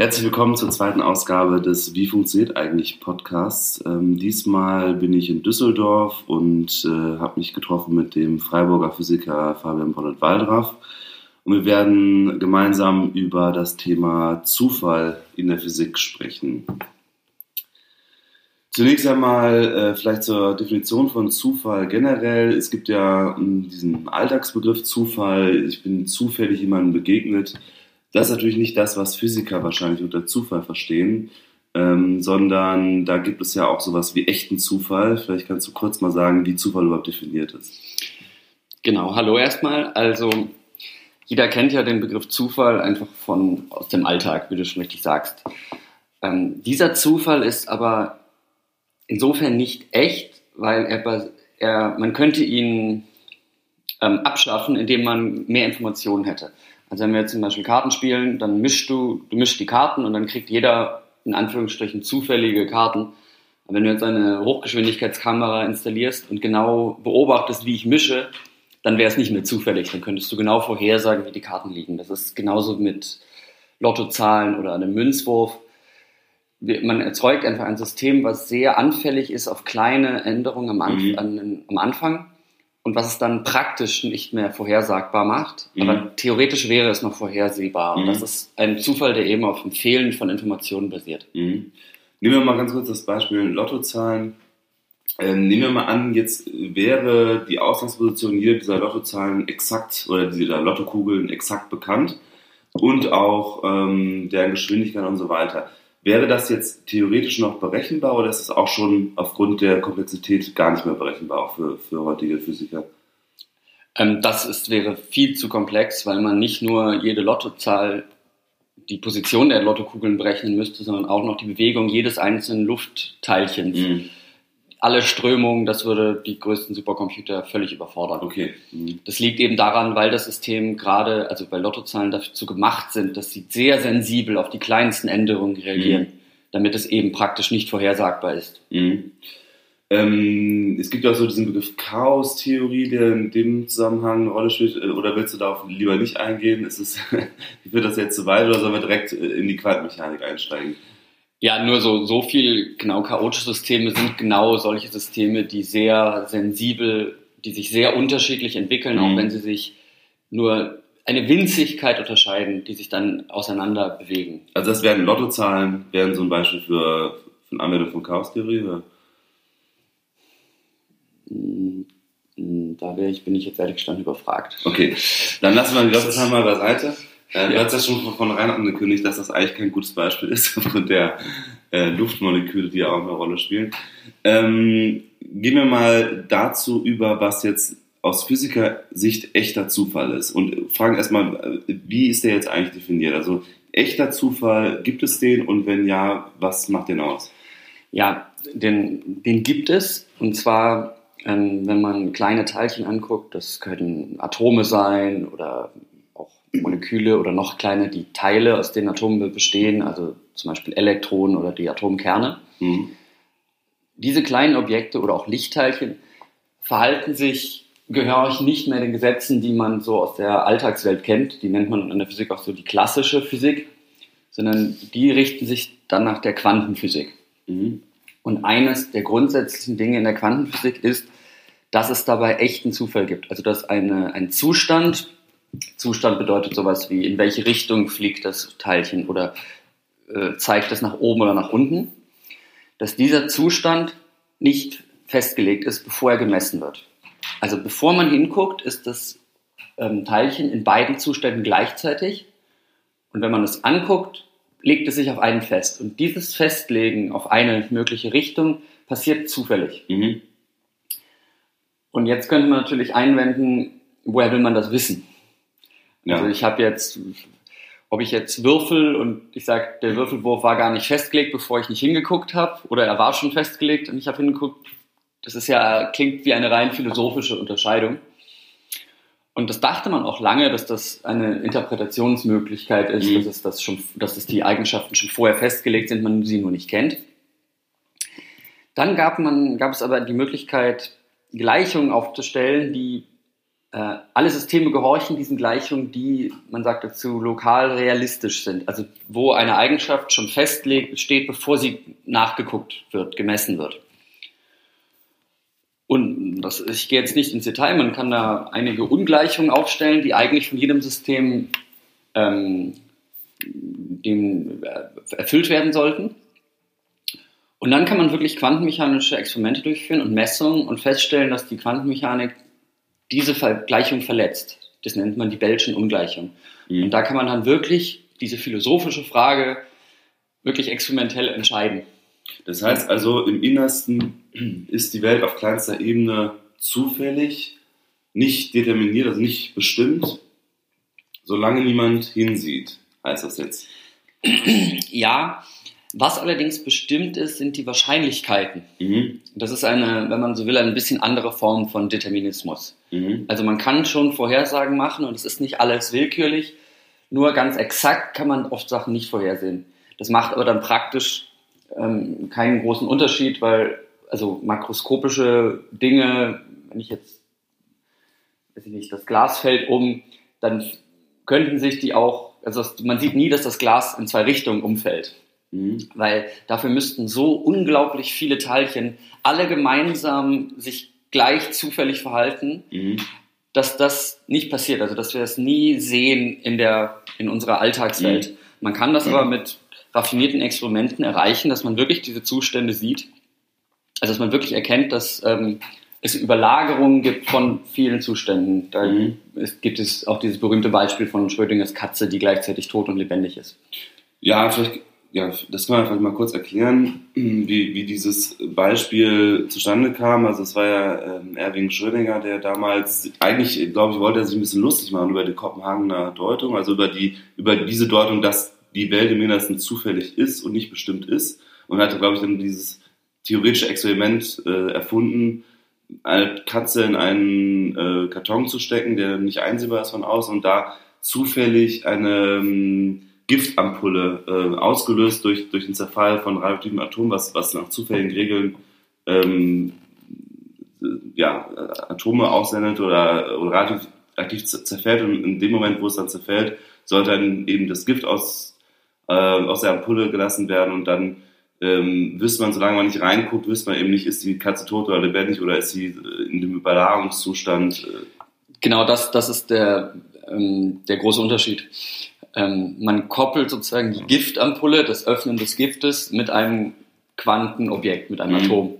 Herzlich willkommen zur zweiten Ausgabe des Wie funktioniert eigentlich Podcasts. Ähm, diesmal bin ich in Düsseldorf und äh, habe mich getroffen mit dem Freiburger Physiker Fabian Bonnet-Waldraff. Und wir werden gemeinsam über das Thema Zufall in der Physik sprechen. Zunächst einmal äh, vielleicht zur Definition von Zufall generell. Es gibt ja äh, diesen Alltagsbegriff Zufall. Ich bin zufällig jemandem begegnet das ist natürlich nicht das, was Physiker wahrscheinlich unter Zufall verstehen, ähm, sondern da gibt es ja auch sowas wie echten Zufall. Vielleicht kannst du kurz mal sagen, wie Zufall überhaupt definiert ist. Genau, hallo erstmal. Also jeder kennt ja den Begriff Zufall einfach von aus dem Alltag, wie du schon richtig sagst. Ähm, dieser Zufall ist aber insofern nicht echt, weil er, er man könnte ihn ähm, abschaffen, indem man mehr Informationen hätte. Also wenn wir jetzt zum Beispiel Karten spielen, dann mischst du, du mischst die Karten und dann kriegt jeder in Anführungsstrichen zufällige Karten. Aber wenn du jetzt eine Hochgeschwindigkeitskamera installierst und genau beobachtest, wie ich mische, dann wäre es nicht mehr zufällig. Dann könntest du genau vorhersagen, wie die Karten liegen. Das ist genauso mit Lottozahlen oder einem Münzwurf. Man erzeugt einfach ein System, was sehr anfällig ist auf kleine Änderungen am, Anf mhm. an, am Anfang und was es dann praktisch nicht mehr vorhersagbar macht. Mhm. Aber theoretisch wäre es noch vorhersehbar. Mhm. Und das ist ein Zufall, der eben auf dem Fehlen von Informationen basiert. Mhm. Nehmen wir mal ganz kurz das Beispiel Lottozahlen. Ähm, nehmen wir mal an, jetzt wäre die Ausgangsposition jeder dieser Lottozahlen exakt oder dieser Lottokugeln exakt bekannt und auch ähm, deren Geschwindigkeit und so weiter. Wäre das jetzt theoretisch noch berechenbar oder ist es auch schon aufgrund der Komplexität gar nicht mehr berechenbar, auch für, für heutige Physiker? Ähm, das ist, wäre viel zu komplex, weil man nicht nur jede Lottozahl, die Position der Lottokugeln berechnen müsste, sondern auch noch die Bewegung jedes einzelnen Luftteilchens. Mhm alle Strömungen, das würde die größten Supercomputer völlig überfordern. Okay. Mhm. Das liegt eben daran, weil das System gerade, also bei Lottozahlen dazu gemacht sind, dass sie sehr sensibel auf die kleinsten Änderungen reagieren, mhm. damit es eben praktisch nicht vorhersagbar ist. Mhm. Ähm, es gibt auch so diesen Begriff Chaos-Theorie, der in dem Zusammenhang eine Rolle spielt. Äh, oder willst du darauf lieber nicht eingehen? Ist es, wird das jetzt zu weit oder sollen wir direkt äh, in die Quantenmechanik einsteigen? Ja, nur so, so viel, genau, chaotische Systeme sind genau solche Systeme, die sehr sensibel, die sich sehr unterschiedlich entwickeln, mhm. auch wenn sie sich nur eine Winzigkeit unterscheiden, die sich dann auseinander bewegen. Also das wären Lottozahlen, wären so ein Beispiel für, für eine Anwendung von Chaostheorie? Oder? Mm, mm, da wäre ich, bin ich jetzt ehrlich gestanden überfragt. Okay, dann lassen wir die Lottozahlen mal beiseite. Äh, du hast ja schon von vornherein angekündigt, dass das eigentlich kein gutes Beispiel ist aufgrund der äh, Luftmoleküle, die ja auch eine Rolle spielen. Ähm, gehen wir mal dazu über, was jetzt aus Physikersicht echter Zufall ist. Und fragen erstmal, äh, wie ist der jetzt eigentlich definiert? Also echter Zufall, gibt es den? Und wenn ja, was macht den aus? Ja, den, den gibt es. Und zwar, ähm, wenn man kleine Teilchen anguckt, das können Atome sein oder Moleküle oder noch kleiner die Teile, aus denen Atome bestehen, also zum Beispiel Elektronen oder die Atomkerne. Mhm. Diese kleinen Objekte oder auch Lichtteilchen verhalten sich gehörig nicht mehr den Gesetzen, die man so aus der Alltagswelt kennt. Die nennt man in der Physik auch so die klassische Physik, sondern die richten sich dann nach der Quantenphysik. Mhm. Und eines der grundsätzlichen Dinge in der Quantenphysik ist, dass es dabei echten Zufall gibt. Also dass eine, ein Zustand Zustand bedeutet sowas wie, in welche Richtung fliegt das Teilchen oder äh, zeigt es nach oben oder nach unten, dass dieser Zustand nicht festgelegt ist, bevor er gemessen wird. Also bevor man hinguckt, ist das ähm, Teilchen in beiden Zuständen gleichzeitig und wenn man es anguckt, legt es sich auf einen fest. Und dieses Festlegen auf eine mögliche Richtung passiert zufällig. Mhm. Und jetzt könnte man natürlich einwenden, woher will man das wissen? Ja. Also ich habe jetzt, ob ich jetzt würfel und ich sage, der Würfelwurf war gar nicht festgelegt, bevor ich nicht hingeguckt habe, oder er war schon festgelegt und ich habe hingeguckt, das ist ja, klingt wie eine rein philosophische Unterscheidung. Und das dachte man auch lange, dass das eine Interpretationsmöglichkeit ist, mhm. dass, es das schon, dass es die Eigenschaften schon vorher festgelegt sind, man sie nur nicht kennt. Dann gab, man, gab es aber die Möglichkeit, Gleichungen aufzustellen, die äh, alle Systeme gehorchen diesen Gleichungen, die, man sagt dazu, lokal realistisch sind. Also wo eine Eigenschaft schon festlegt, steht, bevor sie nachgeguckt wird, gemessen wird. Und das, ich gehe jetzt nicht ins Detail, man kann da einige Ungleichungen aufstellen, die eigentlich von jedem System ähm, dem, äh, erfüllt werden sollten. Und dann kann man wirklich quantenmechanische Experimente durchführen und Messungen und feststellen, dass die Quantenmechanik diese Gleichung verletzt. Das nennt man die Bellschen Ungleichung. Mhm. Und da kann man dann wirklich diese philosophische Frage wirklich experimentell entscheiden. Das heißt also, im Innersten ist die Welt auf kleinster Ebene zufällig, nicht determiniert, also nicht bestimmt, solange niemand hinsieht, heißt das jetzt. Ja, was allerdings bestimmt ist, sind die Wahrscheinlichkeiten. Mhm. Das ist eine, wenn man so will, eine bisschen andere Form von Determinismus. Mhm. Also man kann schon Vorhersagen machen und es ist nicht alles willkürlich, nur ganz exakt kann man oft Sachen nicht vorhersehen. Das macht aber dann praktisch ähm, keinen großen Unterschied, weil also makroskopische Dinge, wenn ich jetzt, weiß ich nicht, das Glas fällt um, dann könnten sich die auch, also man sieht nie, dass das Glas in zwei Richtungen umfällt. Mhm. Weil dafür müssten so unglaublich viele Teilchen alle gemeinsam sich gleich zufällig verhalten, mhm. dass das nicht passiert. Also dass wir das nie sehen in, der, in unserer Alltagswelt. Mhm. Man kann das aber mit raffinierten Experimenten erreichen, dass man wirklich diese Zustände sieht. Also dass man wirklich erkennt, dass ähm, es Überlagerungen gibt von vielen Zuständen. Da mhm. gibt es auch dieses berühmte Beispiel von Schrödingers Katze, die gleichzeitig tot und lebendig ist. Ja, vielleicht, ja, das kann man vielleicht mal kurz erklären, wie, wie dieses Beispiel zustande kam. Also es war ja ähm, Erwin Schrödinger, der damals, eigentlich, glaube ich, wollte er sich ein bisschen lustig machen über die Kopenhagener Deutung, also über die, über diese Deutung, dass die Welt im Innersten zufällig ist und nicht bestimmt ist. Und hatte, glaube ich, dann dieses theoretische Experiment äh, erfunden, eine Katze in einen äh, Karton zu stecken, der nicht einsehbar ist von außen und da zufällig eine ähm, Giftampulle äh, ausgelöst durch, durch den Zerfall von radioaktiven Atomen, was, was nach zufälligen Regeln ähm, ja, Atome aussendet oder, oder radioaktiv zerfällt und in dem Moment, wo es dann zerfällt, sollte dann eben das Gift aus, äh, aus der Ampulle gelassen werden und dann ähm, wüsste man, solange man nicht reinguckt, wüsste man eben nicht, ist die Katze tot oder lebendig oder ist sie äh, in dem Überlagungszustand. Äh. Genau, das, das ist der, ähm, der große Unterschied. Ähm, man koppelt sozusagen die Giftampulle, das Öffnen des Giftes, mit einem Quantenobjekt, mit einem mhm. Atom.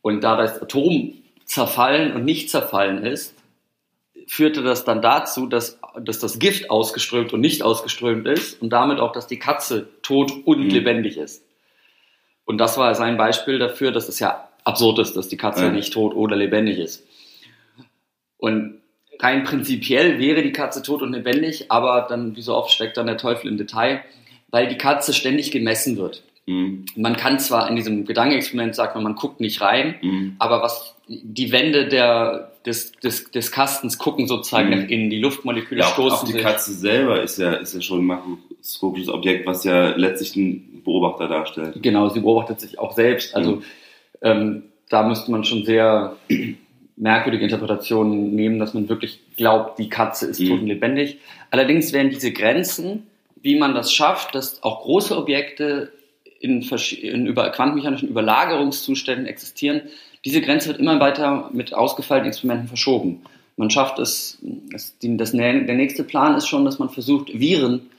Und da das Atom zerfallen und nicht zerfallen ist, führte das dann dazu, dass, dass das Gift ausgeströmt und nicht ausgeströmt ist und damit auch, dass die Katze tot und mhm. lebendig ist. Und das war sein Beispiel dafür, dass es ja absurd ist, dass die Katze ja. nicht tot oder lebendig ist. Und rein prinzipiell wäre die Katze tot und lebendig, aber dann, wie so oft, steckt dann der Teufel im Detail, weil die Katze ständig gemessen wird. Mhm. Man kann zwar in diesem Gedankenexperiment sagt man, guckt nicht rein, mhm. aber was die Wände der, des, des, des Kastens gucken sozusagen mhm. innen, die Luftmoleküle ja, stoßen auch die sich. Katze selber ist ja, ist ja schon ein makroskopisches Objekt, was ja letztlich ein Beobachter darstellt. Genau, sie beobachtet sich auch selbst. Also mhm. ähm, da müsste man schon sehr merkwürdige Interpretationen nehmen, dass man wirklich glaubt, die Katze ist mhm. tot und lebendig. Allerdings werden diese Grenzen, wie man das schafft, dass auch große Objekte in, in über quantenmechanischen Überlagerungszuständen existieren, diese Grenze wird immer weiter mit ausgefeilten Experimenten verschoben. Man schafft es, das, das, der nächste Plan ist schon, dass man versucht, Viren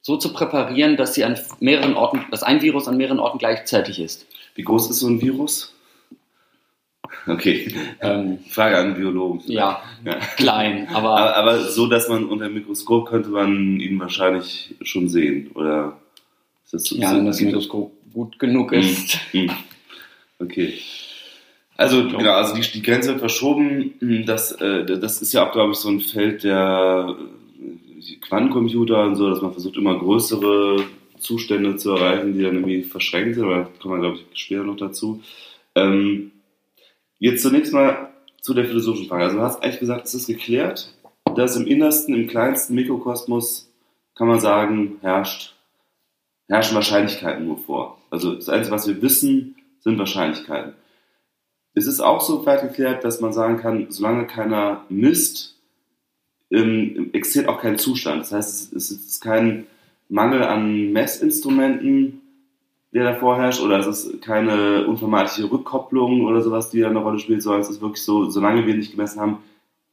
so zu präparieren, dass sie an mehreren Orten, dass ein Virus an mehreren Orten gleichzeitig ist. Wie groß ist so ein Virus? Okay. Ähm, Frage an Biologen. Ja, ja, klein, aber, aber, aber. so, dass man unter dem Mikroskop könnte man ihn wahrscheinlich schon sehen, oder? Ist das so, ja, wenn das Mikroskop gut genug hm, ist. Hm. Okay. Also, genau, also die, die Grenze wird verschoben. Hm, das, äh, das ist ja auch, glaube ich, so ein Feld der Quantencomputer und so, dass man versucht, immer größere Zustände zu erreichen, die dann irgendwie verschränkt sind, aber da kommen wir, glaube ich, später noch dazu. Ähm, jetzt zunächst mal zu der philosophischen Frage. Also du hast eigentlich gesagt, es ist geklärt, dass im innersten, im kleinsten Mikrokosmos, kann man sagen, herrscht, herrschen Wahrscheinlichkeiten nur vor. Also das Einzige, was wir wissen, sind Wahrscheinlichkeiten. Es ist auch so weit geklärt, dass man sagen kann, solange keiner misst, ähm, existiert auch kein Zustand. Das heißt, es, es ist kein Mangel an Messinstrumenten, der da vorherrscht, oder es ist keine unvermeidliche Rückkopplung oder sowas, die da eine Rolle spielt, sondern es ist wirklich so, solange wir nicht gemessen haben,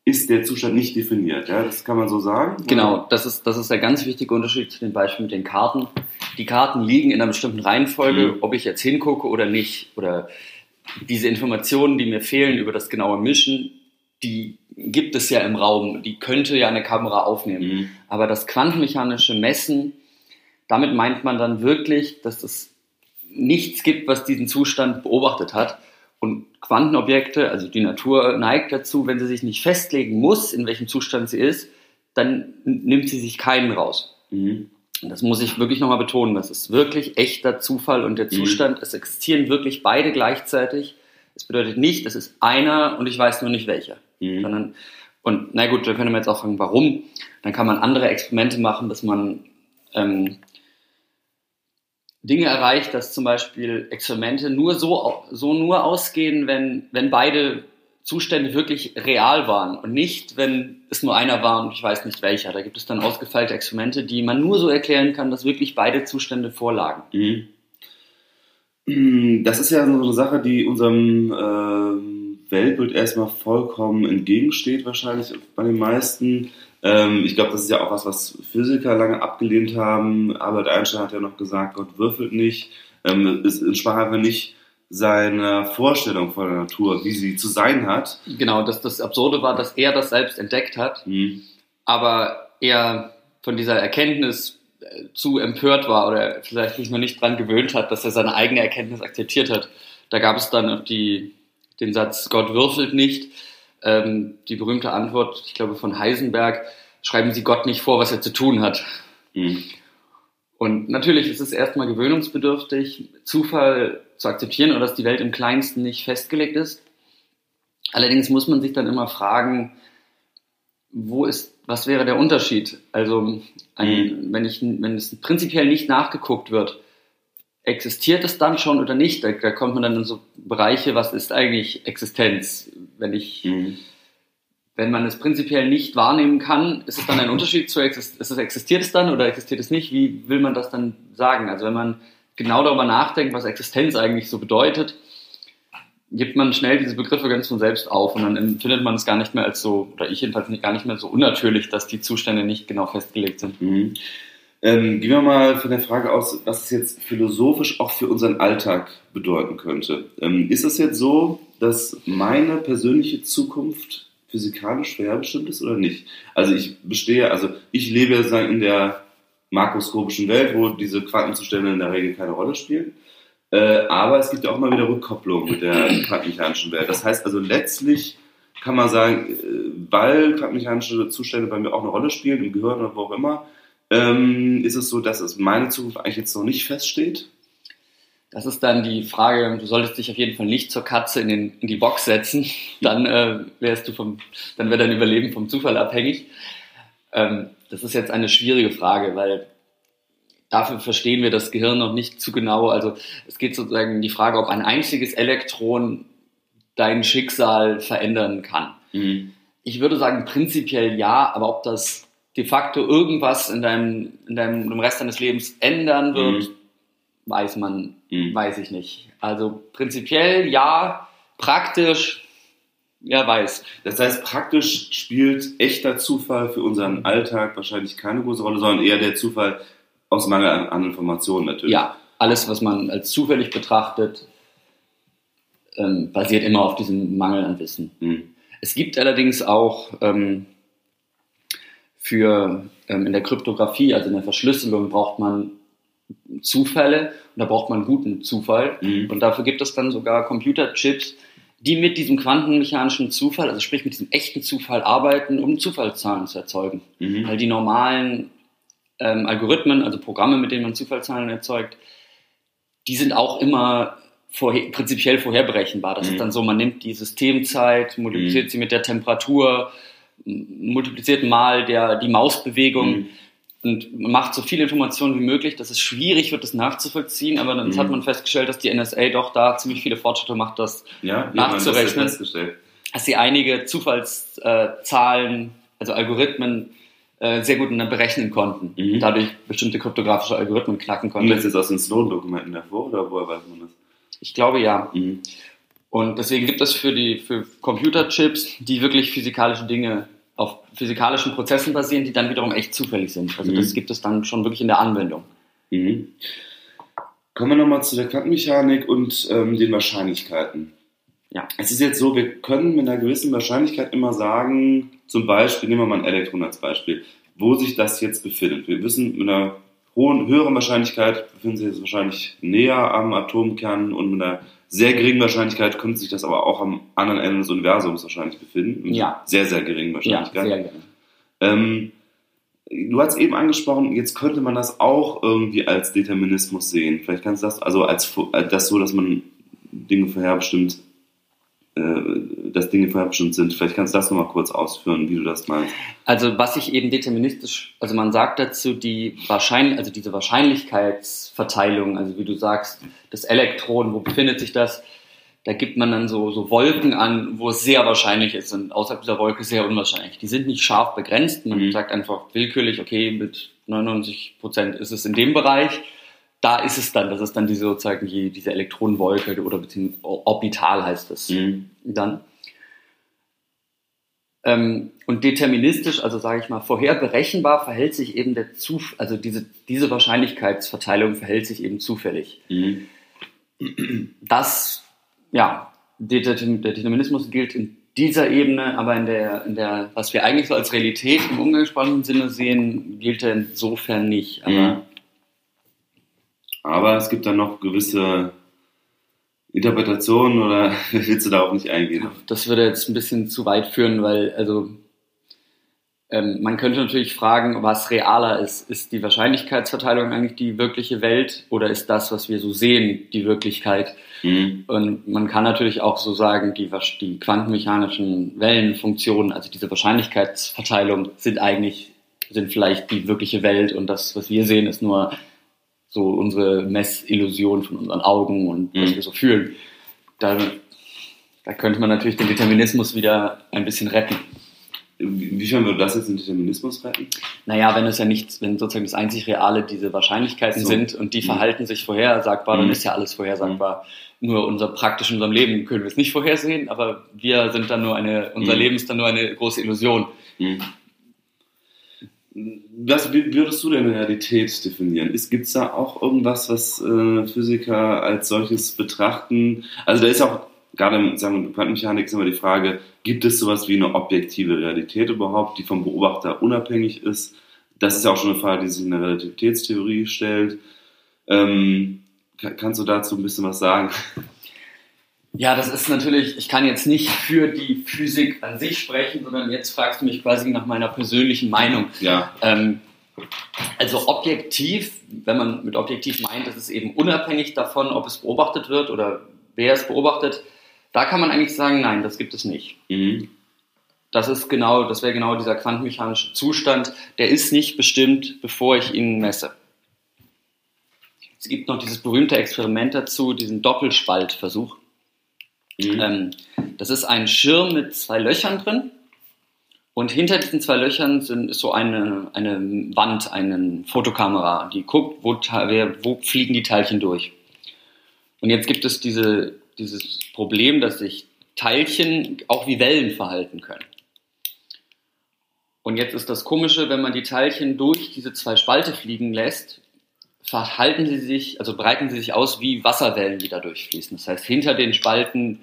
ist der Zustand nicht definiert. Ja? Das kann man so sagen. Genau, das ist, das ist der ganz wichtige Unterschied zu dem Beispiel mit den Karten. Die Karten liegen in einer bestimmten Reihenfolge, mhm. ob ich jetzt hingucke oder nicht. Oder diese Informationen, die mir fehlen über das genaue Mischen, die gibt es ja im Raum. Die könnte ja eine Kamera aufnehmen. Mhm. Aber das quantenmechanische Messen, damit meint man dann wirklich, dass es nichts gibt, was diesen Zustand beobachtet hat. Und Quantenobjekte, also die Natur neigt dazu, wenn sie sich nicht festlegen muss, in welchem Zustand sie ist, dann nimmt sie sich keinen raus. Mhm. Das muss ich wirklich nochmal betonen. Das ist wirklich echter Zufall und der mhm. Zustand, mhm. es existieren wirklich beide gleichzeitig. Es bedeutet nicht, es ist einer und ich weiß nur nicht welcher. Mhm. Sondern, und na gut, da können wir jetzt auch fragen, warum. Dann kann man andere Experimente machen, dass man ähm, Dinge erreicht, dass zum Beispiel Experimente nur so, so nur ausgehen, wenn, wenn beide Zustände wirklich real waren und nicht, wenn es nur einer war und ich weiß nicht welcher. Da gibt es dann ausgefeilte Experimente, die man nur so erklären kann, dass wirklich beide Zustände vorlagen. Mhm. Das ist ja so eine Sache, die unserem äh, Weltbild erstmal vollkommen entgegensteht, wahrscheinlich bei den meisten. Ähm, ich glaube, das ist ja auch was, was Physiker lange abgelehnt haben. Albert Einstein hat ja noch gesagt, Gott würfelt nicht. Ähm, es entsprach einfach nicht seiner Vorstellung von der Natur, wie sie zu sein hat. Genau, das, das Absurde war, dass er das selbst entdeckt hat, mhm. aber er von dieser Erkenntnis äh, zu empört war oder vielleicht sich noch nicht dran gewöhnt hat, dass er seine eigene Erkenntnis akzeptiert hat. Da gab es dann die, den Satz, Gott würfelt nicht ähm, die berühmte Antwort, ich glaube von Heisenberg, schreiben Sie Gott nicht vor, was er zu tun hat. Mhm. Und natürlich ist es erstmal gewöhnungsbedürftig, Zufall zu akzeptieren oder dass die Welt im Kleinsten nicht festgelegt ist. Allerdings muss man sich dann immer fragen, wo ist, was wäre der Unterschied? Also, ein, mhm. wenn, ich, wenn es prinzipiell nicht nachgeguckt wird, existiert es dann schon oder nicht? Da, da, kommt man dann in so Bereiche, was ist eigentlich Existenz? Wenn ich, mhm. wenn man es prinzipiell nicht wahrnehmen kann, ist es dann ein Unterschied zu ist es, existiert es dann oder existiert es nicht? Wie will man das dann sagen? Also wenn man genau darüber nachdenkt, was Existenz eigentlich so bedeutet, gibt man schnell diese Begriffe ganz von selbst auf und dann empfindet man es gar nicht mehr als so, oder ich jedenfalls nicht, gar nicht mehr so unnatürlich, dass die Zustände nicht genau festgelegt sind. Mhm. Ähm, gehen wir mal von der Frage aus, was es jetzt philosophisch auch für unseren Alltag bedeuten könnte. Ähm, ist es jetzt so, dass meine persönliche Zukunft physikalisch vorherbestimmt ist oder nicht? Also ich bestehe, also ich lebe in der makroskopischen Welt, wo diese Quantenzustände in der Regel keine Rolle spielen. Äh, aber es gibt ja auch mal wieder Rückkopplung mit der quantenmechanischen Welt. Das heißt also letztlich kann man sagen, äh, weil quantenmechanische Zustände bei mir auch eine Rolle spielen, im Gehirn oder wo auch immer, ähm, ist es so, dass es meine Zukunft eigentlich jetzt noch nicht feststeht? Das ist dann die Frage, du solltest dich auf jeden Fall nicht zur Katze in, den, in die Box setzen, dann äh, wärst du vom, dann wäre dein Überleben vom Zufall abhängig. Ähm, das ist jetzt eine schwierige Frage, weil dafür verstehen wir das Gehirn noch nicht zu genau. Also es geht sozusagen um die Frage, ob ein einziges Elektron dein Schicksal verändern kann. Mhm. Ich würde sagen, prinzipiell ja, aber ob das de facto irgendwas in deinem, in deinem im Rest deines Lebens ändern wird, mhm. weiß man, mhm. weiß ich nicht. Also prinzipiell ja, praktisch, wer weiß. Das heißt, praktisch spielt echter Zufall für unseren Alltag wahrscheinlich keine große Rolle, sondern eher der Zufall aus Mangel an, an Informationen natürlich. Ja, alles, was man als zufällig betrachtet, ähm, basiert immer auf diesem Mangel an Wissen. Mhm. Es gibt allerdings auch ähm, für ähm, in der Kryptographie, also in der Verschlüsselung, braucht man Zufälle und da braucht man guten Zufall. Mhm. Und dafür gibt es dann sogar Computerchips, die mit diesem quantenmechanischen Zufall, also sprich mit diesem echten Zufall arbeiten, um Zufallszahlen zu erzeugen. Mhm. Weil die normalen ähm, Algorithmen, also Programme, mit denen man Zufallszahlen erzeugt, die sind auch immer vorher, prinzipiell vorherberechenbar. Das mhm. ist dann so, man nimmt die Systemzeit, multipliziert mhm. sie mit der Temperatur, multipliziert mal der, die Mausbewegung mhm. und macht so viele Informationen wie möglich, dass es schwierig wird, das nachzuvollziehen. Aber dann mhm. hat man festgestellt, dass die NSA doch da ziemlich viele Fortschritte macht, das ja, nachzurechnen. Das dass sie einige Zufallszahlen also Algorithmen äh, sehr gut berechnen konnten. Mhm. Dadurch bestimmte kryptografische Algorithmen knacken konnten. Und das ist aus den Sloan-Dokumenten davor oder woher weiß man das? Ich glaube ja. Mhm. Und deswegen gibt es für die für Computerchips, die wirklich physikalische Dinge auf physikalischen Prozessen basieren, die dann wiederum echt zufällig sind. Also mhm. das gibt es dann schon wirklich in der Anwendung. Mhm. Kommen wir nochmal zu der Quantenmechanik und ähm, den Wahrscheinlichkeiten. Ja. Es ist jetzt so, wir können mit einer gewissen Wahrscheinlichkeit immer sagen, zum Beispiel, nehmen wir mal ein Elektron als Beispiel, wo sich das jetzt befindet. Wir wissen, mit einer hohen, höheren Wahrscheinlichkeit befinden sich jetzt wahrscheinlich näher am Atomkern und mit einer sehr geringen Wahrscheinlichkeit könnte sich das aber auch am anderen Ende des Universums wahrscheinlich befinden. Ja. Sehr, sehr geringen Wahrscheinlichkeit. Ja, sehr gering. Ähm, du hast eben angesprochen, jetzt könnte man das auch irgendwie als Determinismus sehen. Vielleicht kannst du das, also als, als das so, dass man Dinge vorherbestimmt äh, dass Dinge vorherbestimmt sind. Vielleicht kannst du das nochmal kurz ausführen, wie du das meinst. Also was ich eben deterministisch, also man sagt dazu die wahrscheinlich, also diese Wahrscheinlichkeitsverteilung, also wie du sagst, das Elektron, wo befindet sich das? Da gibt man dann so, so Wolken an, wo es sehr wahrscheinlich ist und außerhalb dieser Wolke sehr unwahrscheinlich. Die sind nicht scharf begrenzt. Man mhm. sagt einfach willkürlich, okay, mit 99 Prozent ist es in dem Bereich da ist es dann, das ist dann diese sozusagen die, diese Elektronenwolke oder beziehungsweise Orbital heißt es mhm. dann. Ähm, und deterministisch, also sage ich mal, vorher berechenbar verhält sich eben der Zuf also diese, diese Wahrscheinlichkeitsverteilung verhält sich eben zufällig. Mhm. Das, ja, der, Determinismus gilt in dieser Ebene, aber in der, in der, was wir eigentlich so als Realität im umgangssprachlichen Sinne sehen, gilt er insofern nicht. Aber mhm. Aber es gibt dann noch gewisse Interpretationen oder willst du darauf nicht eingehen? Das würde jetzt ein bisschen zu weit führen, weil also ähm, man könnte natürlich fragen, was realer ist. Ist die Wahrscheinlichkeitsverteilung eigentlich die wirkliche Welt oder ist das, was wir so sehen, die Wirklichkeit? Mhm. Und man kann natürlich auch so sagen, die, die quantenmechanischen Wellenfunktionen, also diese Wahrscheinlichkeitsverteilung, sind eigentlich, sind vielleicht die wirkliche Welt und das, was wir sehen, ist nur so unsere Messillusion von unseren Augen und mhm. was wir so fühlen. Da, da könnte man natürlich den Determinismus wieder ein bisschen retten. Inwiefern würde das jetzt den Determinismus retten? Naja, wenn es ja nicht, wenn sozusagen das einzig Reale diese Wahrscheinlichkeiten so. sind und die mhm. verhalten sich vorhersagbar, dann mhm. ist ja alles vorhersagbar. Mhm. Nur unser praktisch in unserem Leben können wir es nicht vorhersehen, aber wir sind dann nur eine, unser mhm. Leben ist dann nur eine große Illusion. Was würdest du denn Realität definieren? Gibt es da auch irgendwas, was äh, Physiker als solches betrachten? Also da ist auch gerade sagen wir, Quantenmechanik ist immer die Frage, gibt es sowas wie eine objektive Realität überhaupt, die vom Beobachter unabhängig ist? Das ist ja auch schon eine Frage, die sich in der Relativitätstheorie stellt. Ähm, kannst du dazu ein bisschen was sagen? Ja, das ist natürlich, ich kann jetzt nicht für die Physik an sich sprechen, sondern jetzt fragst du mich quasi nach meiner persönlichen Meinung. Ja. Ähm, also objektiv, wenn man mit objektiv meint, ist es eben unabhängig davon, ob es beobachtet wird oder wer es beobachtet. Da kann man eigentlich sagen, nein, das gibt es nicht. Mhm. Das ist genau, das wäre genau dieser quantenmechanische Zustand. Der ist nicht bestimmt, bevor ich ihn messe. Es gibt noch dieses berühmte Experiment dazu, diesen Doppelspaltversuch. Mhm. Ähm, das ist ein Schirm mit zwei Löchern drin. Und hinter diesen zwei Löchern sind, ist so eine, eine Wand, eine Fotokamera, die guckt, wo, wo fliegen die Teilchen durch. Und jetzt gibt es diese, dieses Problem, dass sich Teilchen auch wie Wellen verhalten können. Und jetzt ist das Komische, wenn man die Teilchen durch diese zwei Spalte fliegen lässt, verhalten sie sich, also breiten sie sich aus wie Wasserwellen, die da durchfließen. Das heißt, hinter den Spalten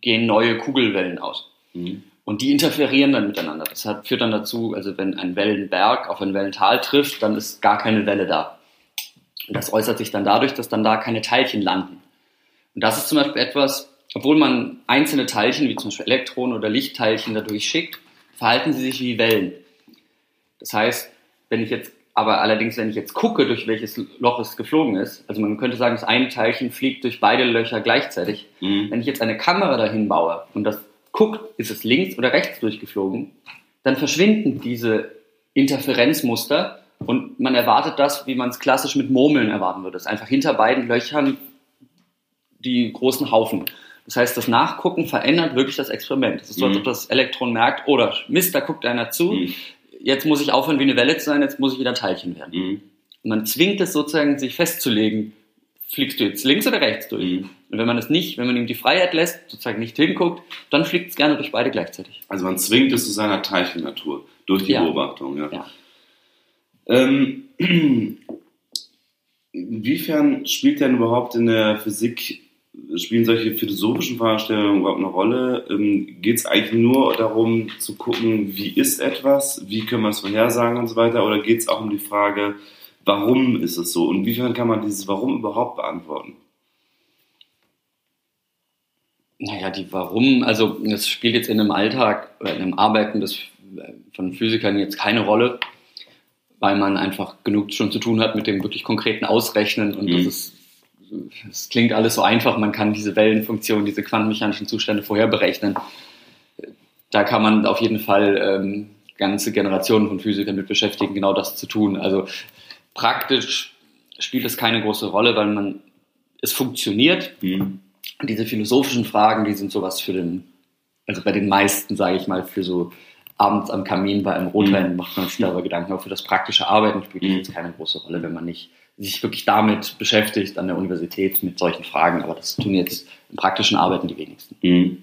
gehen neue Kugelwellen aus. Mhm. Und die interferieren dann miteinander. Das hat, führt dann dazu, also wenn ein Wellenberg auf ein Wellental trifft, dann ist gar keine Welle da. Und das äußert sich dann dadurch, dass dann da keine Teilchen landen. Und das ist zum Beispiel etwas, obwohl man einzelne Teilchen, wie zum Beispiel Elektronen oder Lichtteilchen dadurch schickt, verhalten sie sich wie Wellen. Das heißt, wenn ich jetzt aber allerdings, wenn ich jetzt gucke, durch welches Loch es geflogen ist, also man könnte sagen, das eine Teilchen fliegt durch beide Löcher gleichzeitig. Mhm. Wenn ich jetzt eine Kamera dahin baue und das guckt, ist es links oder rechts durchgeflogen, dann verschwinden diese Interferenzmuster und man erwartet das, wie man es klassisch mit Murmeln erwarten würde. Es ist einfach hinter beiden Löchern die großen Haufen. Das heißt, das Nachgucken verändert wirklich das Experiment. Es ist so, als Mhm. ob das Elektron merkt, oder Mist, da guckt einer zu, Mhm. Jetzt muss ich aufhören, wie eine Welle zu sein, jetzt muss ich wieder Teilchen werden. Mhm. Und man zwingt es sozusagen, sich festzulegen, fliegst du jetzt links oder rechts durch? Mhm. Und wenn man es nicht, wenn man ihm die Freiheit lässt, sozusagen nicht hinguckt, dann fliegt es gerne durch beide gleichzeitig. Also man zwingt es zu seiner Teilchennatur durch die Ja. Beobachtung. Ja. Ja. Ähm, inwiefern spielt denn überhaupt in der Physik, spielen solche philosophischen Fragestellungen überhaupt eine Rolle? Ähm, Geht es eigentlich nur darum zu gucken, wie ist etwas, wie können wir es vorhersagen und so weiter? Oder geht es auch um die Frage, warum ist es so? Und inwiefern kann man dieses Warum überhaupt beantworten? Naja, die Warum, also das spielt jetzt in einem Alltag oder in einem Arbeiten des, von Physikern jetzt keine Rolle, weil man einfach genug schon zu tun hat mit dem wirklich konkreten Ausrechnen und Mhm. das ist, es klingt alles so einfach, man kann diese Wellenfunktion, diese quantenmechanischen Zustände vorher berechnen. Da kann man auf jeden Fall ähm, ganze Generationen von Physikern mit beschäftigen, genau das zu tun. Also praktisch spielt es keine große Rolle, weil man es funktioniert, Mhm. und diese philosophischen Fragen, die sind sowas für den, also bei den meisten, sage ich mal, für so abends am Kamin bei einem Rotwein macht man sich darüber Gedanken. Aber für das praktische Arbeiten spielt das Mhm. jetzt keine große Rolle, wenn man nicht sich wirklich damit beschäftigt an der Universität mit solchen Fragen. Aber das tun jetzt im praktischen Arbeiten die wenigsten. Mhm.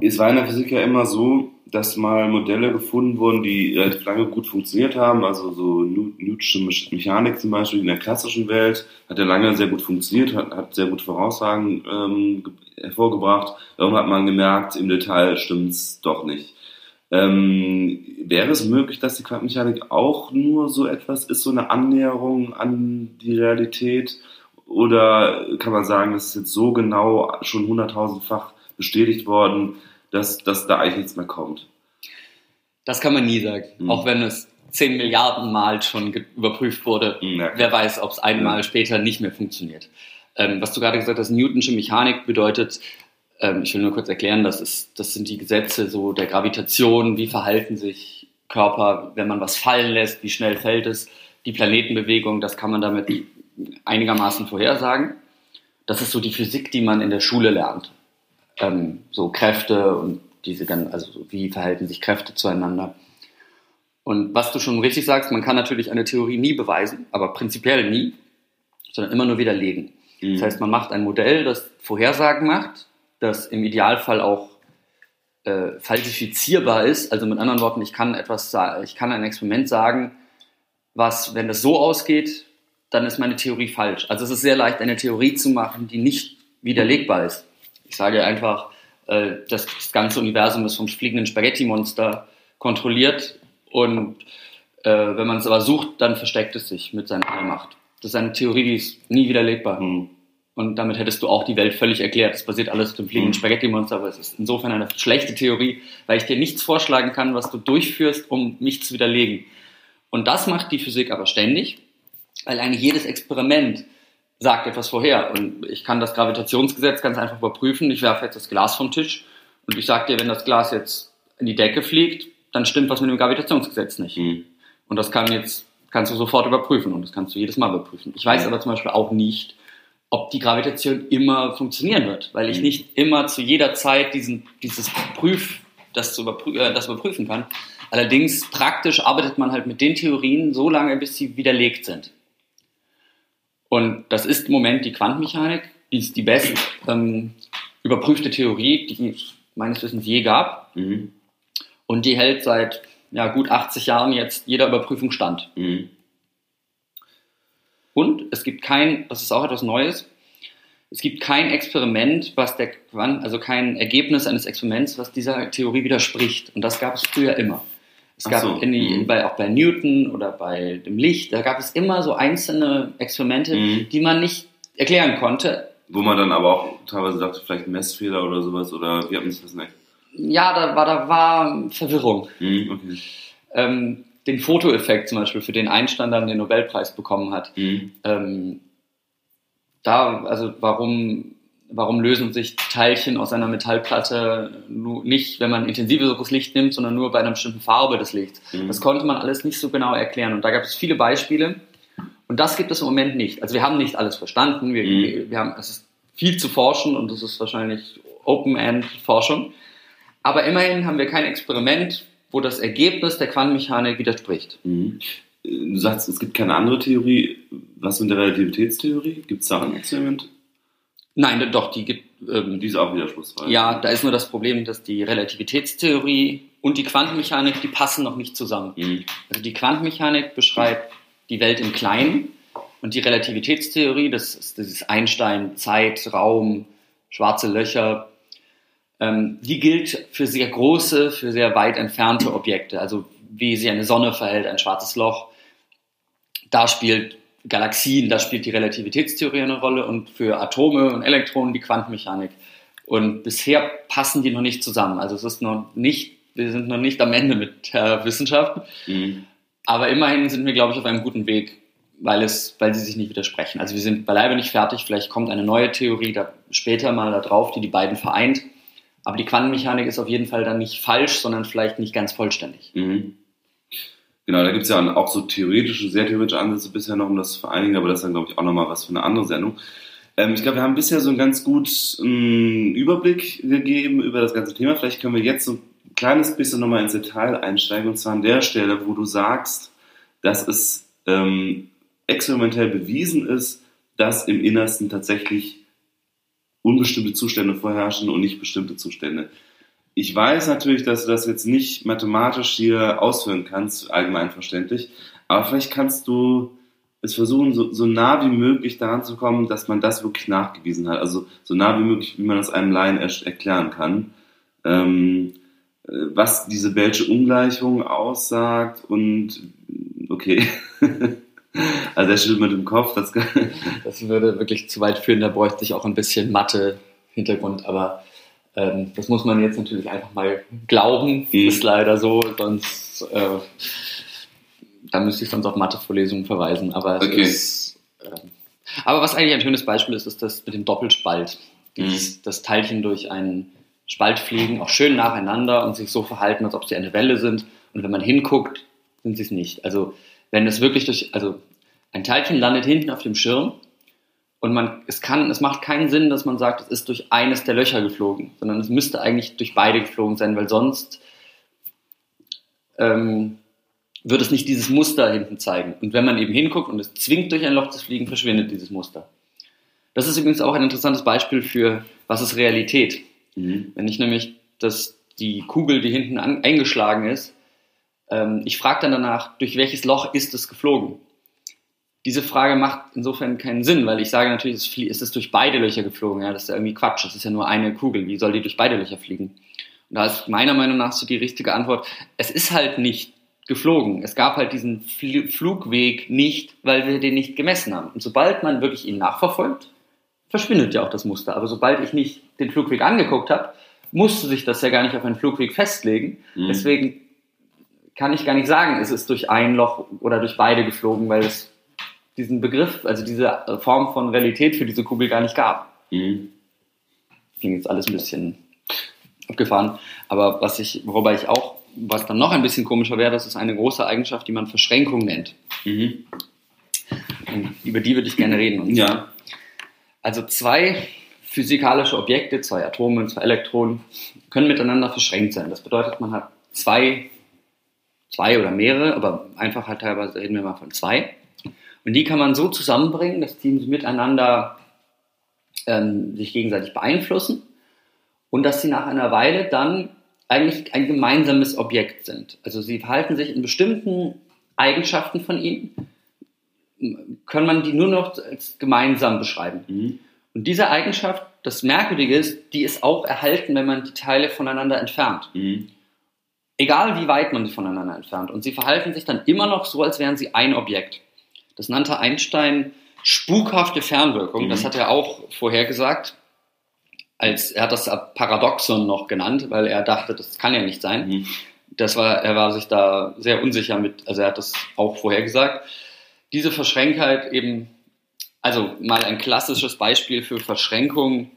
Es war in der Physik ja immer so, dass mal Modelle gefunden wurden, die lange gut funktioniert haben. Also so New- Newtonsche Mech- Mechanik zum Beispiel in der klassischen Welt hat ja lange sehr gut funktioniert, hat, hat sehr gute Voraussagen ähm, ge- hervorgebracht. Irgendwann hat man gemerkt, im Detail stimmt's doch nicht. Ähm, wäre es möglich, dass die Quantenmechanik auch nur so etwas ist, so eine Annäherung an die Realität? Oder kann man sagen, das ist jetzt so genau schon hunderttausendfach bestätigt worden, dass, dass da eigentlich nichts mehr kommt? Das kann man nie sagen, Mhm. auch wenn es 10 Milliarden Mal schon überprüft wurde. Ja. Wer weiß, ob es einmal später nicht mehr funktioniert. Ähm, was du gerade gesagt hast, Newtonsche Mechanik bedeutet, ähm, ich will nur kurz erklären, das, ist, das sind die Gesetze so der Gravitation, wie verhalten sich Körper, wenn man was fallen lässt, wie schnell fällt es, die Planetenbewegung, das kann man damit einigermaßen vorhersagen. Das ist so die Physik, die man in der Schule lernt. Ähm, so Kräfte und diese, gan- also so wie verhalten sich Kräfte zueinander. Und was du schon richtig sagst, man kann natürlich eine Theorie nie beweisen, aber prinzipiell nie, sondern immer nur widerlegen. Mhm. Das heißt, man macht ein Modell, das Vorhersagen macht, das im Idealfall auch äh, falsifizierbar ist. Also mit anderen Worten, ich kann etwas, ich kann ein Experiment sagen, was, wenn das so ausgeht, dann ist meine Theorie falsch. Also es ist sehr leicht, eine Theorie zu machen, die nicht widerlegbar ist. Ich sage einfach, äh, das, ganze Universum ist vom fliegenden Spaghetti-Monster kontrolliert und äh, wenn man es aber sucht, dann versteckt es sich mit seiner Allmacht. Das ist eine Theorie, die ist nie widerlegbar. Mhm. Und damit hättest du auch die Welt völlig erklärt. Es basiert alles auf dem fliegenden Mhm. Spaghetti-Monster, aber es ist insofern eine schlechte Theorie, weil ich dir nichts vorschlagen kann, was du durchführst, um mich zu widerlegen. Und das macht die Physik aber ständig, weil eigentlich jedes Experiment sagt etwas vorher. Und ich kann das Gravitationsgesetz ganz einfach überprüfen. Ich werfe jetzt das Glas vom Tisch und ich sage dir, wenn das Glas jetzt in die Decke fliegt, dann stimmt was mit dem Gravitationsgesetz nicht. Mhm. Und das kann jetzt, kannst du sofort überprüfen und das kannst du jedes Mal überprüfen. Ich weiß aber zum Beispiel auch nicht, ob die Gravitation immer funktionieren wird, weil ich Mhm. nicht immer zu jeder Zeit diesen, dieses Prüf, das, zu überprü äh, das überprüfen kann. Allerdings praktisch arbeitet man halt mit den Theorien so lange, bis sie widerlegt sind. Und das ist im Moment die Quantenmechanik, die ist die best ähm, überprüfte Theorie, die es meines Wissens je gab. Mhm. Und die hält seit ja, gut 80 Jahren jetzt jeder Überprüfung stand. Mhm. Und es gibt kein, das ist auch etwas Neues, es gibt kein Experiment, was der Quant, also kein Ergebnis eines Experiments, was dieser Theorie widerspricht. Und das gab es früher immer. Es gab so, in die, mhm. bei, auch bei Newton oder bei dem Licht, da gab es immer so einzelne Experimente, Mhm. die man nicht erklären konnte. Wo man dann aber auch teilweise dachte, vielleicht ein Messfehler oder sowas, oder wie hat man sich das nicht? Ja, da war, da war Verwirrung. Mhm. Okay. Ähm, den Fotoeffekt zum Beispiel, für den Einstein dann den Nobelpreis bekommen hat. Mhm. ähm, da, also warum, warum lösen sich Teilchen aus einer Metallplatte nur nicht, wenn man intensiveres Licht nimmt, sondern nur bei einer bestimmten Farbe des Lichts? Mhm. Das konnte man alles nicht so genau erklären. Und da gab es viele Beispiele. Und das gibt es im Moment nicht. Also wir haben nicht alles verstanden. Wir, Mhm. wir haben, es ist viel zu forschen und es ist wahrscheinlich Open-End-Forschung. Aber immerhin haben wir kein Experiment, wo das Ergebnis der Quantenmechanik widerspricht. Mhm. Du sagst, es gibt keine andere Theorie. Was mit der Relativitätstheorie? Gibt es da ein Experiment? Nein, doch, die gibt. Ähm, die ist auch widerspruchsfrei. Ja, da ist nur das Problem, dass die Relativitätstheorie und die Quantenmechanik, die passen noch nicht zusammen. Mhm. Also die Quantenmechanik beschreibt die Welt im Kleinen und die Relativitätstheorie, das ist dieses Einstein, Zeit, Raum, schwarze Löcher, ähm, die gilt für sehr große, für sehr weit entfernte Objekte, also wie sich eine Sonne verhält, ein schwarzes Loch. Da spielt Galaxien, da spielt die Relativitätstheorie eine Rolle und für Atome und Elektronen die Quantenmechanik. Und bisher passen die noch nicht zusammen. Also es ist noch nicht, wir sind noch nicht am Ende mit der Wissenschaft. Mhm. Aber immerhin sind wir, glaube ich, auf einem guten Weg, weil, es, weil sie sich nicht widersprechen. Also wir sind beileibe nicht fertig. Vielleicht kommt eine neue Theorie da später mal da drauf, die die beiden vereint. Aber die Quantenmechanik ist auf jeden Fall dann nicht falsch, sondern vielleicht nicht ganz vollständig. Mhm. Genau, da gibt es ja auch so theoretische, sehr theoretische Ansätze bisher noch, um das zu vereinigen, aber das ist dann, glaube ich, auch nochmal was für eine andere Sendung. Ähm, ich glaube, wir haben bisher so einen ganz guten ähm, Überblick gegeben über das ganze Thema. Vielleicht können wir jetzt so ein kleines bisschen nochmal ins Detail einsteigen, und zwar an der Stelle, wo du sagst, dass es ähm, experimentell bewiesen ist, dass im Innersten tatsächlich unbestimmte Zustände vorherrschen und nicht bestimmte Zustände. Ich weiß natürlich, dass du das jetzt nicht mathematisch hier ausführen kannst, allgemein verständlich, aber vielleicht kannst du es versuchen, so, so nah wie möglich daran zu kommen, dass man das wirklich nachgewiesen hat. Also so nah wie möglich, wie man das einem Laien er erklären kann. Ähm, äh, was diese Bellsche Ungleichung aussagt und okay. also er schüttelt mit dem Kopf. Das, das würde wirklich zu weit führen, da bräuchte ich auch ein bisschen Mathe-Hintergrund, aber ähm, das muss man jetzt natürlich einfach mal glauben. Mhm. Ist leider so, sonst äh, da müsste ich sonst auf Mathe-Vorlesungen verweisen. Aber, okay. ist, äh, aber was eigentlich ein schönes Beispiel ist, ist das mit dem Doppelspalt. Dieses, mhm. Das Teilchen durch einen Spalt fliegen, auch schön nacheinander und sich so verhalten, als ob sie eine Welle sind. Und wenn man hinguckt, sind sie es nicht. Also wenn es wirklich durch, also ein Teilchen landet hinten auf dem Schirm und man, es kann, es macht keinen Sinn, dass man sagt, es ist durch eines der Löcher geflogen, sondern es müsste eigentlich durch beide geflogen sein, weil sonst ähm, wird es nicht dieses Muster hinten zeigen. Und wenn man eben hinguckt und es zwingt durch ein Loch zu fliegen, verschwindet dieses Muster. Das ist übrigens auch ein interessantes Beispiel für, was ist Realität. Mhm. Wenn ich nämlich das, die Kugel, die hinten an, eingeschlagen ist, ich frage dann danach, durch welches Loch ist es geflogen? diese Frage macht insofern keinen Sinn, weil ich sage natürlich, es ist durch beide Löcher geflogen. Ja, das ist ja irgendwie Quatsch. Das ist ja nur eine Kugel. Wie soll die durch beide Löcher fliegen? Und da ist meiner Meinung nach so die richtige Antwort. Es ist halt nicht geflogen. Es gab halt diesen Flugweg nicht, weil wir den nicht gemessen haben. Und sobald man wirklich ihn nachverfolgt, verschwindet ja auch das Muster. Aber sobald ich nicht den Flugweg angeguckt habe, musste sich das ja gar nicht auf einen Flugweg festlegen. Mhm. Deswegen kann ich gar nicht sagen, es ist durch ein Loch oder durch beide geflogen, weil es diesen Begriff, also diese Form von Realität für diese Kugel gar nicht gab. Mhm. Ging jetzt alles ein bisschen abgefahren. Aber was ich, worüber ich auch, was dann noch ein bisschen komischer wäre, das ist eine große Eigenschaft, die man Verschränkung nennt. Mhm. über die würde ich gerne reden. Und ja. Also zwei physikalische Objekte, zwei Atome, zwei Elektronen, können miteinander verschränkt sein. Das bedeutet, man hat zwei, zwei oder mehrere, aber einfach halt teilweise reden wir mal von zwei. Und die kann man so zusammenbringen, dass die miteinander ähm, sich gegenseitig beeinflussen und dass sie nach einer Weile dann eigentlich ein gemeinsames Objekt sind. Also sie verhalten sich in bestimmten Eigenschaften von ihnen, kann man die nur noch als gemeinsam beschreiben. Mhm. Und diese Eigenschaft, das Merkwürdige ist, die ist auch erhalten, wenn man die Teile voneinander entfernt. Mhm. Egal wie weit man sie voneinander entfernt. Und sie verhalten sich dann immer noch so, als wären sie ein Objekt. Das nannte Einstein spukhafte Fernwirkung. Mhm. Das hat er auch vorhergesagt. Als, er hat das Paradoxon noch genannt, weil er dachte, das kann ja nicht sein. Mhm. Das war, er war sich da sehr unsicher mit, also er hat das auch vorhergesagt. Diese Verschränkheit eben, also mal ein klassisches Beispiel für Verschränkung,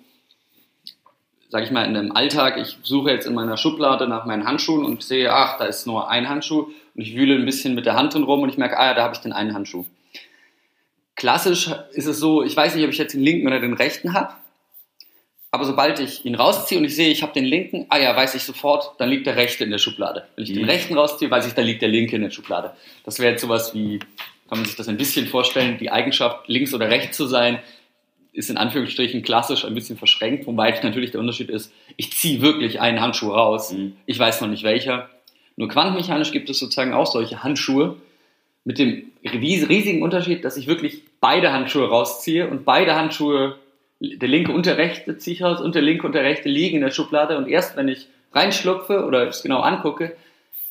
sage ich mal, in einem Alltag, ich suche jetzt in meiner Schublade nach meinen Handschuhen und sehe, ach, da ist nur ein Handschuh und ich wühle ein bisschen mit der Hand drin rum und ich merke, ah ja, da habe ich den einen Handschuh. Klassisch ist es so, ich weiß nicht, ob ich jetzt den linken oder den rechten habe, aber sobald ich ihn rausziehe und ich sehe, ich habe den linken, ah ja, weiß ich sofort, dann liegt der rechte in der Schublade. Wenn ich Mhm. den rechten rausziehe, weiß ich, dann liegt der linke in der Schublade. Das wäre jetzt sowas wie, kann man sich das ein bisschen vorstellen, die Eigenschaft, links oder rechts zu sein, ist in Anführungsstrichen klassisch ein bisschen verschränkt, wobei natürlich der Unterschied ist, ich ziehe wirklich einen Handschuh raus, Mhm. ich weiß noch nicht welcher. Nur quantenmechanisch gibt es sozusagen auch solche Handschuhe mit dem ries- riesigen Unterschied, dass ich wirklich beide Handschuhe rausziehe und beide Handschuhe, der linke und der rechte ziehe ich raus und der linke und der rechte liegen in der Schublade und erst wenn ich reinschlupfe oder es genau angucke,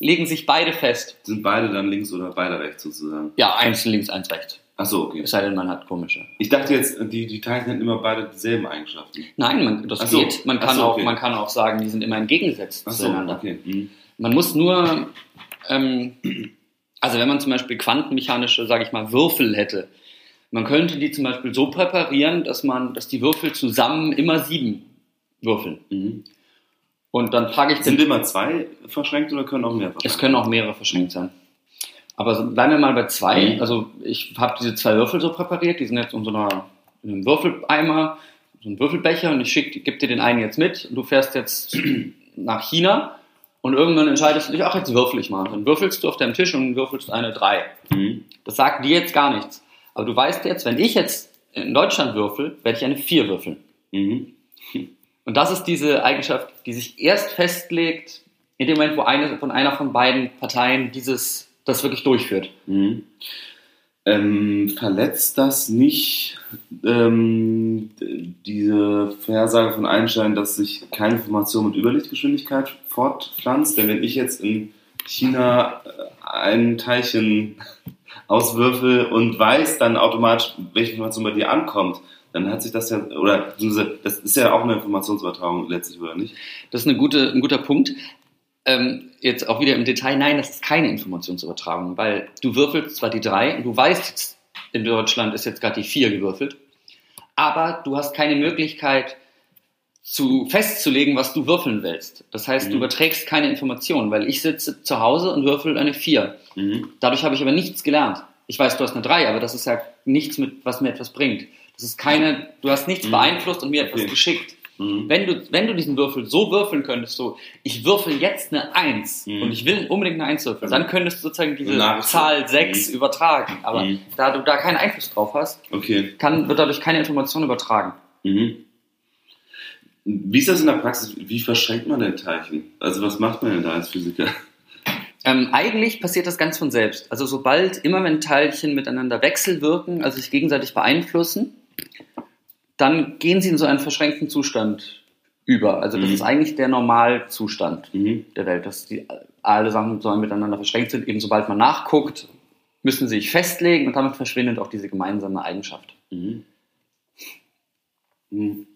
legen sich beide fest. Sind beide dann links oder beide rechts sozusagen? Ja, eins links, eins rechts. Achso, okay. Es sei denn, man hat komische. Ich dachte jetzt, die, die Teilchen hätten immer beide dieselben Eigenschaften. Nein, man, das Ach so. geht. Man Ach kann, so, auch, okay. man kann auch sagen, die sind immer im Gegensatz Achso, zueinander. okay. Mhm. Man muss nur, ähm, also wenn man zum Beispiel quantenmechanische, sage ich mal, Würfel hätte, man könnte die zum Beispiel so präparieren, dass man, dass die Würfel zusammen immer sieben würfeln. Mhm. Und dann packe ich Sind den, immer zwei verschränkt oder können auch mehr verschränkt? es können auch mehrere verschränkt sein. Aber so, bleiben wir mal bei zwei. Mhm. Also ich habe diese zwei Würfel so präpariert, die sind jetzt in so einer, in einem Würfeleimer, so einem Würfelbecher und ich schick, gebe dir den einen jetzt mit und du fährst jetzt nach China und irgendwann entscheidest du dich, ach, jetzt würfel ich mal. Dann würfelst du auf deinem Tisch und würfelst eine drei. Mhm. Das sagt dir jetzt gar nichts. Aber du weißt jetzt, wenn ich jetzt in Deutschland würfel, werde ich eine vier würfeln. Mhm. Und das ist diese Eigenschaft, die sich erst festlegt, in dem Moment, wo eine von einer von beiden Parteien dieses, das wirklich durchführt. Mhm. Ähm, verletzt das nicht ähm, diese Vorhersage von Einstein, dass sich keine Information mit Überlichtgeschwindigkeit fortpflanzt? Denn wenn ich jetzt in China äh, ein Teilchen auswürfel und weiß dann automatisch, welche Information bei dir ankommt, dann hat sich das ja, oder das ist ja auch eine Informationsübertragung letztlich, oder nicht? Das ist eine gute, ein guter Punkt. Ähm, jetzt auch wieder im Detail, nein, das ist keine Informationsübertragung, weil du würfelst zwar die drei und du weißt, in Deutschland ist jetzt gerade die vier gewürfelt, aber du hast keine Möglichkeit zu festzulegen, was du würfeln willst. Das heißt, du Mhm. überträgst keine Informationen, weil ich sitze zu Hause und würfel eine vier. Mhm. Dadurch habe ich aber nichts gelernt. Ich weiß, du hast eine drei, aber das ist ja nichts mit, was mir etwas bringt. Das ist keine, du hast nichts Mhm. beeinflusst und mir etwas Okay. geschickt. Mhm. Wenn du, wenn du diesen Würfel so würfeln könntest, so, ich würfel jetzt eine Eins Mhm. und ich will unbedingt eine Eins würfeln, dann könntest du sozusagen diese Nachricht. Zahl sechs Mhm. übertragen. Aber Mhm. da du da keinen Einfluss drauf hast, Okay. kann, wird dadurch keine Information übertragen. Mhm. Wie ist das in der Praxis? Wie verschränkt man denn Teilchen? Also was macht man denn da als Physiker? Ähm, eigentlich passiert das ganz von selbst. Also sobald, immer wenn Teilchen miteinander wechselwirken, also sich gegenseitig beeinflussen, dann gehen sie in so einen verschränkten Zustand über. Also das Mhm. ist eigentlich der Normalzustand Mhm. der Welt, dass die, alle Sachen sollen miteinander verschränkt sind. Eben sobald man nachguckt, müssen sie sich festlegen und damit verschwindet auch diese gemeinsame Eigenschaft. Mhm. Mhm.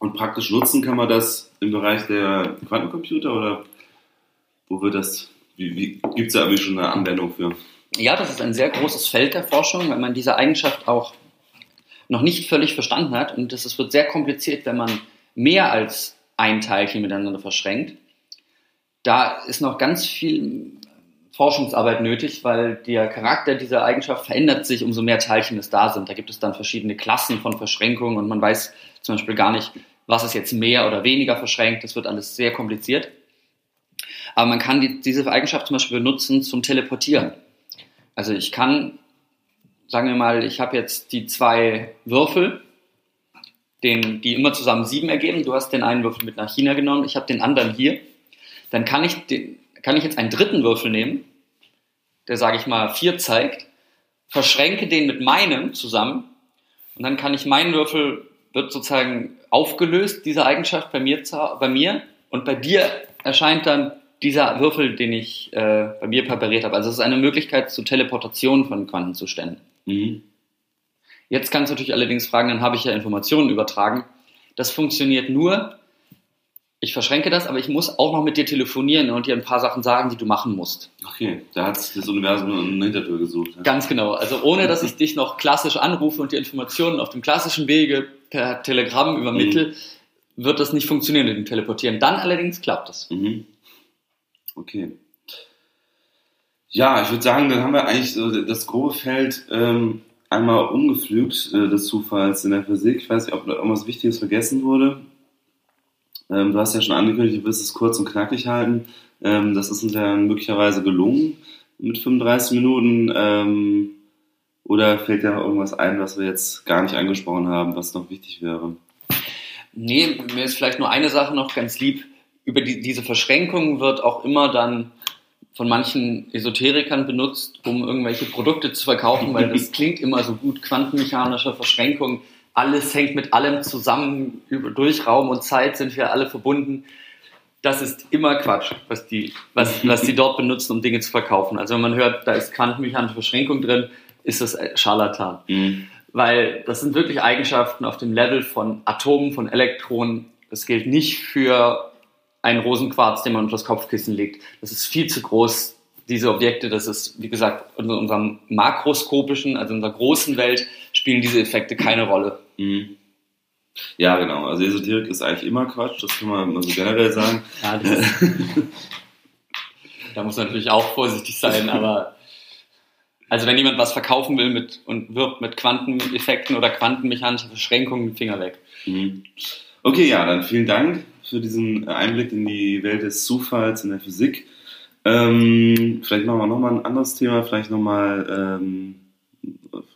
Und praktisch nutzen kann man das im Bereich der Quantencomputer oder wo wird das, wie, wie gibt es da irgendwie schon eine Anwendung für? Ja, das ist ein sehr großes Feld der Forschung, weil man diese Eigenschaft auch noch nicht völlig verstanden hat. Und es wird sehr kompliziert, wenn man mehr als ein Teilchen miteinander verschränkt. Da ist noch ganz viel Forschungsarbeit nötig, weil der Charakter dieser Eigenschaft verändert sich, umso mehr Teilchen es da sind. Da gibt es dann verschiedene Klassen von Verschränkungen und man weiß zum Beispiel gar nicht, was ist jetzt mehr oder weniger verschränkt. Das wird alles sehr kompliziert. Aber man kann die, diese Eigenschaft zum Beispiel benutzen zum Teleportieren. Also ich kann, sagen wir mal, ich habe jetzt die zwei Würfel, den, die immer zusammen sieben ergeben. Du hast den einen Würfel mit nach China genommen, ich habe den anderen hier. Dann kann ich, den, kann ich jetzt einen dritten Würfel nehmen, der, sage ich mal, vier zeigt, verschränke den mit meinem zusammen und dann kann ich meinen Würfel, wird sozusagen aufgelöst, diese Eigenschaft bei mir, bei mir und bei dir erscheint dann dieser Würfel, den ich äh, bei mir präpariert habe. Also es ist eine Möglichkeit zur Teleportation von Quantenzuständen. Mhm. Jetzt kannst du natürlich allerdings fragen, dann habe ich ja Informationen übertragen. Das funktioniert nur, ich verschränke das, aber ich muss auch noch mit dir telefonieren und dir ein paar Sachen sagen, die du machen musst. Okay, da hat sich das Universum eine Hintertür gesucht. Ja. Ganz genau. Also ohne, dass ich dich noch klassisch anrufe und dir Informationen auf dem klassischen Wege per Telegramm übermittle, wird das nicht funktionieren mit dem Teleportieren. Dann allerdings klappt es. Mhm. Okay. Ja, ich würde sagen, dann haben wir eigentlich so das grobe Feld ähm, einmal umgepflügt äh, des Zufalls in der Physik. Ich weiß nicht, ob da irgendwas Wichtiges vergessen wurde. Ähm, du hast ja schon angekündigt, du wirst es kurz und knackig halten. Ähm, das ist uns ja möglicherweise gelungen mit 35 Minuten. Ähm, oder fällt dir irgendwas ein, was wir jetzt gar nicht angesprochen haben, was noch wichtig wäre? Nee, mir ist vielleicht nur eine Sache noch ganz lieb. Über die, diese Verschränkung wird auch immer dann von manchen Esoterikern benutzt, um irgendwelche Produkte zu verkaufen, weil das klingt immer so gut, quantenmechanische Verschränkung, alles hängt mit allem zusammen, über, durch Raum und Zeit sind wir alle verbunden. Das ist immer Quatsch, was die, was, was die dort benutzen, um Dinge zu verkaufen. Also wenn man hört, da ist quantenmechanische Verschränkung drin, ist das Scharlatan. Mhm. Weil das sind wirklich Eigenschaften auf dem Level von Atomen, von Elektronen. Das gilt nicht für einen Rosenquarz, den man unter das Kopfkissen legt. Das ist viel zu groß, diese Objekte. Das ist, wie gesagt, in unserem makroskopischen, also in unserer großen Welt, spielen diese Effekte keine Rolle. Mhm. Ja, genau. Also Esoterik ist eigentlich immer Quatsch, das kann man so generell sagen. Ja, da muss man natürlich auch vorsichtig sein, aber also wenn jemand was verkaufen will mit, und wirbt mit Quanteneffekten oder quantenmechanischen Verschränkungen, Finger weg. Mhm. Okay, ja, dann vielen Dank für diesen Einblick in die Welt des Zufalls in der Physik. Ähm, vielleicht machen wir nochmal ein anderes Thema, vielleicht nochmal ähm,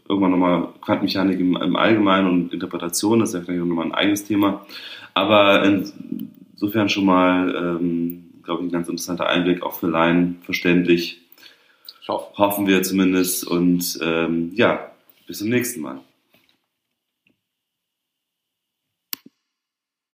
irgendwann nochmal Quantenmechanik im, im, Allgemeinen und Interpretation, das ist ja vielleicht nochmal ein eigenes Thema. Aber insofern schon mal, ähm, glaube ich, ein ganz interessanter Einblick, auch für Laien verständlich. Ich hoffe. Hoffen wir zumindest. Und ähm, ja, bis zum nächsten Mal.